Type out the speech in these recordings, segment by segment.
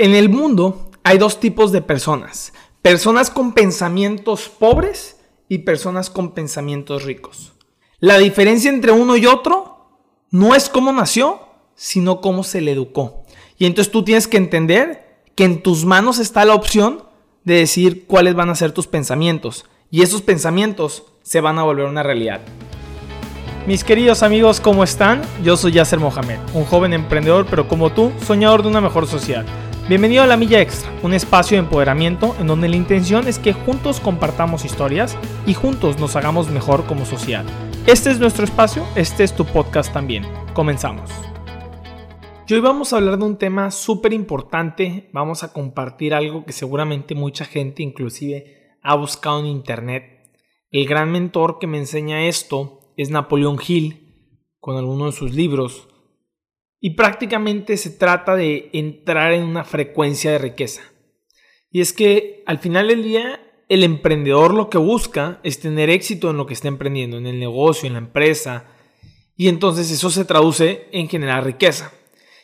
En el mundo hay dos tipos de personas. Personas con pensamientos pobres y personas con pensamientos ricos. La diferencia entre uno y otro no es cómo nació, sino cómo se le educó. Y entonces tú tienes que entender que en tus manos está la opción de decir cuáles van a ser tus pensamientos. Y esos pensamientos se van a volver una realidad. Mis queridos amigos, ¿cómo están? Yo soy Yasser Mohamed, un joven emprendedor, pero como tú, soñador de una mejor sociedad. Bienvenido a La Milla Extra, un espacio de empoderamiento en donde la intención es que juntos compartamos historias y juntos nos hagamos mejor como sociedad. Este es nuestro espacio, este es tu podcast también. Comenzamos. Y hoy vamos a hablar de un tema súper importante, vamos a compartir algo que seguramente mucha gente inclusive ha buscado en internet. El gran mentor que me enseña esto es Napoleón Hill, con alguno de sus libros, y prácticamente se trata de entrar en una frecuencia de riqueza. Y es que al final del día el emprendedor lo que busca es tener éxito en lo que está emprendiendo, en el negocio, en la empresa. Y entonces eso se traduce en generar riqueza.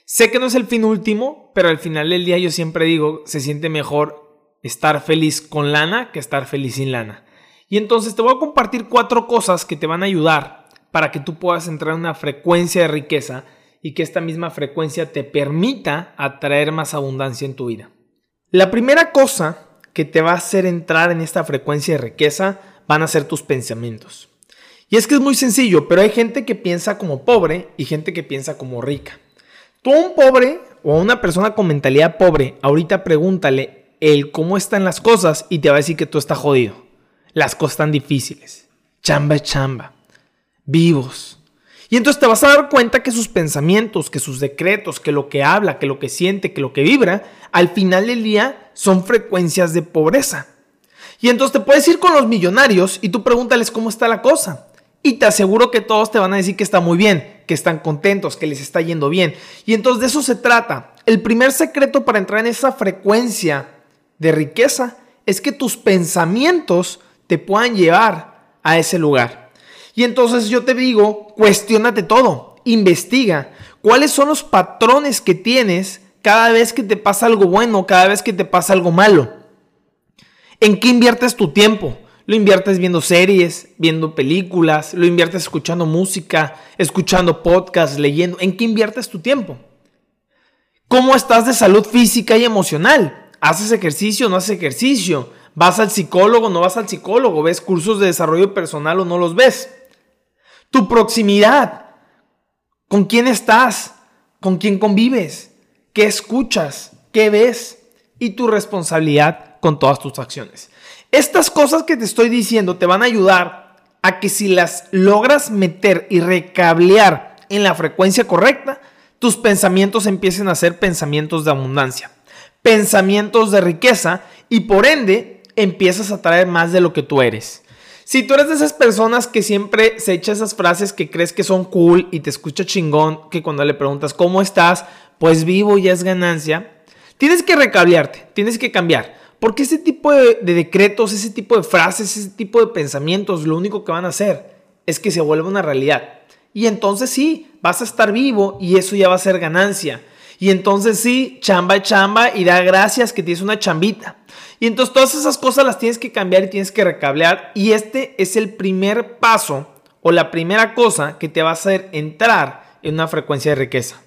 Sé que no es el fin último, pero al final del día yo siempre digo, se siente mejor estar feliz con lana que estar feliz sin lana. Y entonces te voy a compartir cuatro cosas que te van a ayudar para que tú puedas entrar en una frecuencia de riqueza y que esta misma frecuencia te permita atraer más abundancia en tu vida. La primera cosa que te va a hacer entrar en esta frecuencia de riqueza van a ser tus pensamientos. Y es que es muy sencillo, pero hay gente que piensa como pobre y gente que piensa como rica. Tú un pobre o a una persona con mentalidad pobre, ahorita pregúntale el cómo están las cosas y te va a decir que tú estás jodido. Las cosas están difíciles. Chamba, chamba. Vivos y entonces te vas a dar cuenta que sus pensamientos, que sus decretos, que lo que habla, que lo que siente, que lo que vibra, al final del día son frecuencias de pobreza. Y entonces te puedes ir con los millonarios y tú pregúntales cómo está la cosa. Y te aseguro que todos te van a decir que está muy bien, que están contentos, que les está yendo bien. Y entonces de eso se trata. El primer secreto para entrar en esa frecuencia de riqueza es que tus pensamientos te puedan llevar a ese lugar. Y entonces yo te digo, cuestionate todo, investiga cuáles son los patrones que tienes cada vez que te pasa algo bueno, cada vez que te pasa algo malo. ¿En qué inviertes tu tiempo? Lo inviertes viendo series, viendo películas, lo inviertes escuchando música, escuchando podcasts, leyendo. ¿En qué inviertes tu tiempo? ¿Cómo estás de salud física y emocional? ¿Haces ejercicio o no haces ejercicio? ¿Vas al psicólogo o no vas al psicólogo? ¿Ves cursos de desarrollo personal o no los ves? Tu proximidad. ¿Con quién estás? ¿Con quién convives? ¿Qué escuchas? ¿Qué ves? Y tu responsabilidad con todas tus acciones. Estas cosas que te estoy diciendo te van a ayudar a que si las logras meter y recablear en la frecuencia correcta, tus pensamientos empiecen a ser pensamientos de abundancia, pensamientos de riqueza y por ende empiezas a traer más de lo que tú eres. Si tú eres de esas personas que siempre se echa esas frases que crees que son cool y te escucha chingón, que cuando le preguntas cómo estás, pues vivo ya es ganancia, tienes que recablearte, tienes que cambiar. Porque ese tipo de, decretos, ese tipo de frases, ese tipo de pensamientos, lo único que van a hacer es que se vuelva una realidad. Y entonces sí, vas a estar vivo y eso ya va a ser ganancia. Y entonces sí, chamba, chamba y da gracias que tienes una chambita. Y entonces todas esas cosas las tienes que cambiar y tienes que recablear. Y este es el primer paso o la primera cosa que te va a hacer entrar en una frecuencia de riqueza.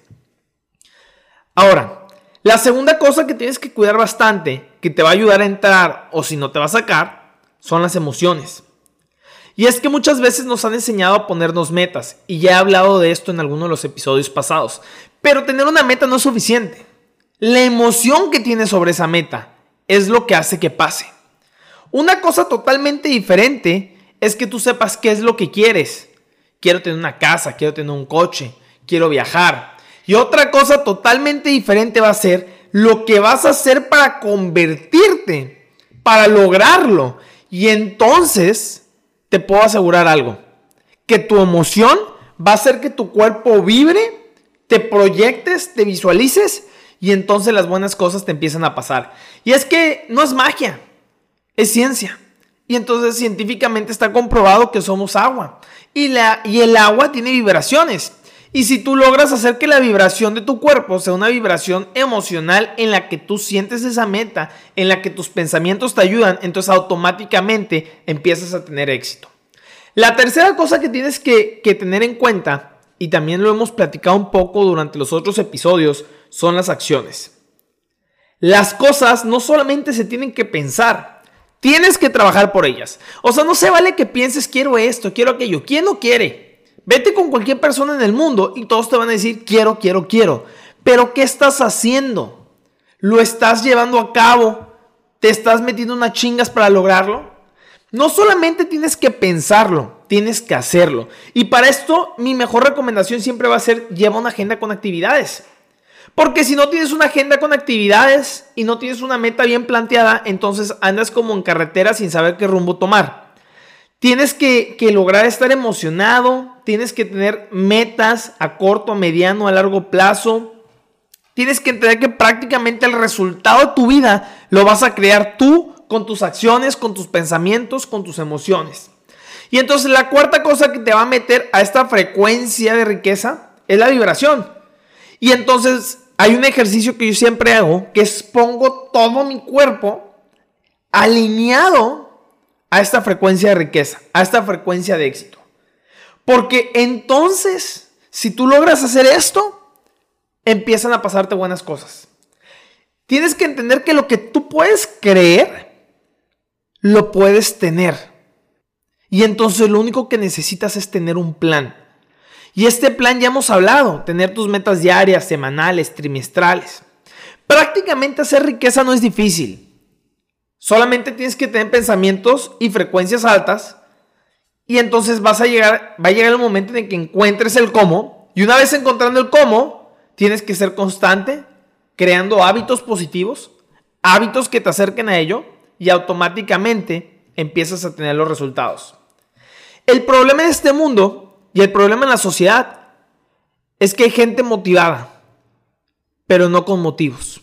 Ahora, la segunda cosa que tienes que cuidar bastante, que te va a ayudar a entrar o si no te va a sacar, son las emociones. Y es que muchas veces nos han enseñado a ponernos metas, y ya he hablado de esto en algunos de los episodios pasados, pero tener una meta no es suficiente. La emoción que tienes sobre esa meta es lo que hace que pase. Una cosa totalmente diferente es que tú sepas qué es lo que quieres. Quiero tener una casa, quiero tener un coche, quiero viajar. Y otra cosa totalmente diferente va a ser lo que vas a hacer para convertirte, para lograrlo. Y entonces te puedo asegurar algo, que tu emoción va a hacer que tu cuerpo vibre, te proyectes, te visualices y entonces las buenas cosas te empiezan a pasar. Y es que no es magia, es ciencia. Y entonces científicamente está comprobado que somos agua. Y, la, y el agua tiene vibraciones. Y si tú logras hacer que la vibración de tu cuerpo sea una vibración emocional en la que tú sientes esa meta, en la que tus pensamientos te ayudan, entonces automáticamente empiezas a tener éxito. La tercera cosa que tienes que, que tener en cuenta, y también lo hemos platicado un poco durante los otros episodios, son las acciones. Las cosas no solamente se tienen que pensar, tienes que trabajar por ellas. O sea, no se vale que pienses quiero esto, quiero aquello. ¿Quién no quiere? Vete con cualquier persona en el mundo y todos te van a decir, quiero, quiero, quiero. Pero ¿qué estás haciendo? ¿Lo estás llevando a cabo? ¿Te estás metiendo unas chingas para lograrlo? No solamente tienes que pensarlo, tienes que hacerlo. Y para esto mi mejor recomendación siempre va a ser lleva una agenda con actividades. Porque si no tienes una agenda con actividades y no tienes una meta bien planteada, entonces andas como en carretera sin saber qué rumbo tomar. Tienes que, lograr estar emocionado, tienes que tener metas a corto, a mediano, a largo plazo. Tienes que entender que prácticamente el resultado de tu vida lo vas a crear tú con tus acciones, con tus pensamientos, con tus emociones. Y entonces la cuarta cosa que te va a meter a esta frecuencia de riqueza es la vibración. Y entonces hay un ejercicio que yo siempre hago, que es pongo todo mi cuerpo alineado a esta frecuencia de riqueza, a esta frecuencia de éxito. Porque entonces, si tú logras hacer esto, empiezan a pasarte buenas cosas. Tienes que entender que lo que tú puedes creer, lo puedes tener. Y entonces lo único que necesitas es tener un plan. Y este plan ya hemos hablado, tener tus metas diarias, semanales, trimestrales. Prácticamente hacer riqueza no es difícil. Solamente tienes que tener pensamientos y frecuencias altas. Y entonces vas a llegar, va a llegar el momento en que encuentres el cómo. Y una vez encontrando el cómo, tienes que ser constante, creando hábitos positivos, hábitos que te acerquen a ello y automáticamente empiezas a tener los resultados. El problema en este mundo y el problema en la sociedad es que hay gente motivada, pero no con motivos.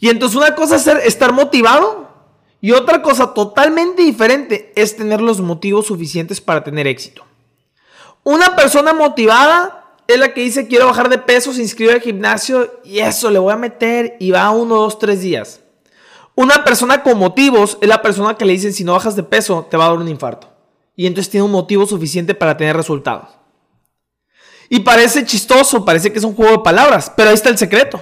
Y entonces una cosa es estar motivado y otra cosa totalmente diferente es tener los motivos suficientes para tener éxito. Una persona motivada es la que dice quiero bajar de peso, se inscribe al gimnasio y eso le voy a meter y va uno, dos, tres días. Una persona con motivos es la persona que le dicen si no bajas de peso te va a dar un infarto. Y entonces tiene un motivo suficiente para tener resultados. Y parece chistoso, parece que es un juego de palabras, pero ahí está el secreto.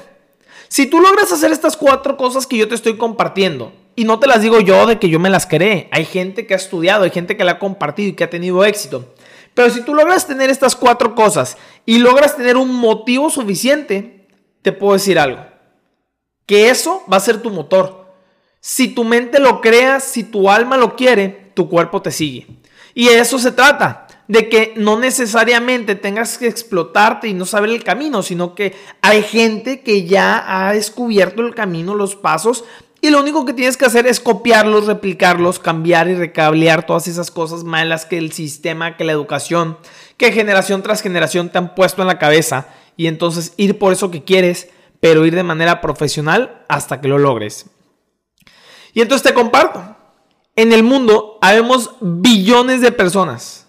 Si tú logras hacer estas cuatro cosas que yo te estoy compartiendo, y no te las digo yo de que yo me las creé, hay gente que ha estudiado, hay gente que la ha compartido y que ha tenido éxito. Pero si tú logras tener estas cuatro cosas y logras tener un motivo suficiente, te puedo decir algo. Que eso va a ser tu motor. Si tu mente lo crea, si tu alma lo quiere, tu cuerpo te sigue. Y de eso se trata de que no necesariamente tengas que explotarte y no saber el camino, sino que hay gente que ya ha descubierto el camino, los pasos, y lo único que tienes que hacer es copiarlos, replicarlos, cambiar y recablear todas esas cosas malas que el sistema, que la educación, que generación tras generación te han puesto en la cabeza, y entonces ir por eso que quieres, pero ir de manera profesional hasta que lo logres. Y entonces te comparto. En el mundo habemos billones de personas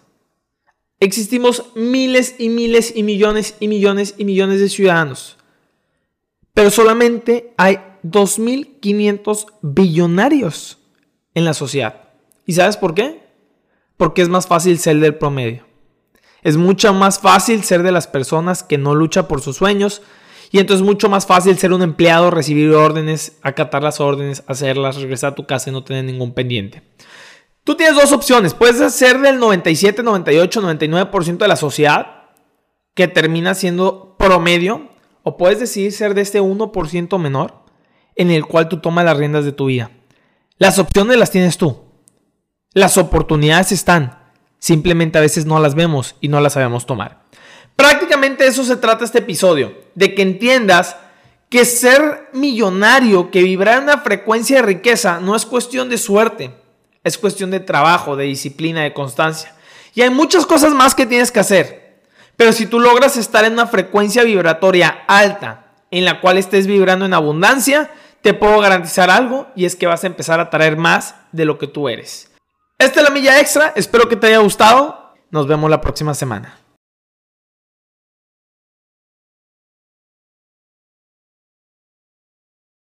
Existimos miles y miles y millones y millones y millones de ciudadanos. Pero solamente hay 2.500 billonarios en la sociedad. ¿Y sabes por qué? Porque es más fácil ser del promedio. Es mucho más fácil ser de las personas que no luchan por sus sueños. Y entonces es mucho más fácil ser un empleado, recibir órdenes, acatar las órdenes, hacerlas, regresar a tu casa y no tener ningún pendiente. Tú tienes dos opciones. Puedes ser del 97, 98, 99% de la sociedad que termina siendo promedio. O puedes decidir ser de este 1% menor en el cual tú tomas las riendas de tu vida. Las opciones las tienes tú. Las oportunidades están. Simplemente a veces no las vemos y no las sabemos tomar. Prácticamente eso se trata este episodio. De que entiendas que ser millonario, que vibrar en una frecuencia de riqueza, no es cuestión de suerte es cuestión de trabajo, de disciplina, de constancia. Y hay muchas cosas más que tienes que hacer. Pero si tú logras estar en una frecuencia vibratoria alta, en la cual estés vibrando en abundancia, te puedo garantizar algo y es que vas a empezar a traer más de lo que tú eres. Esta es la milla extra, espero que te haya gustado. Nos vemos la próxima semana.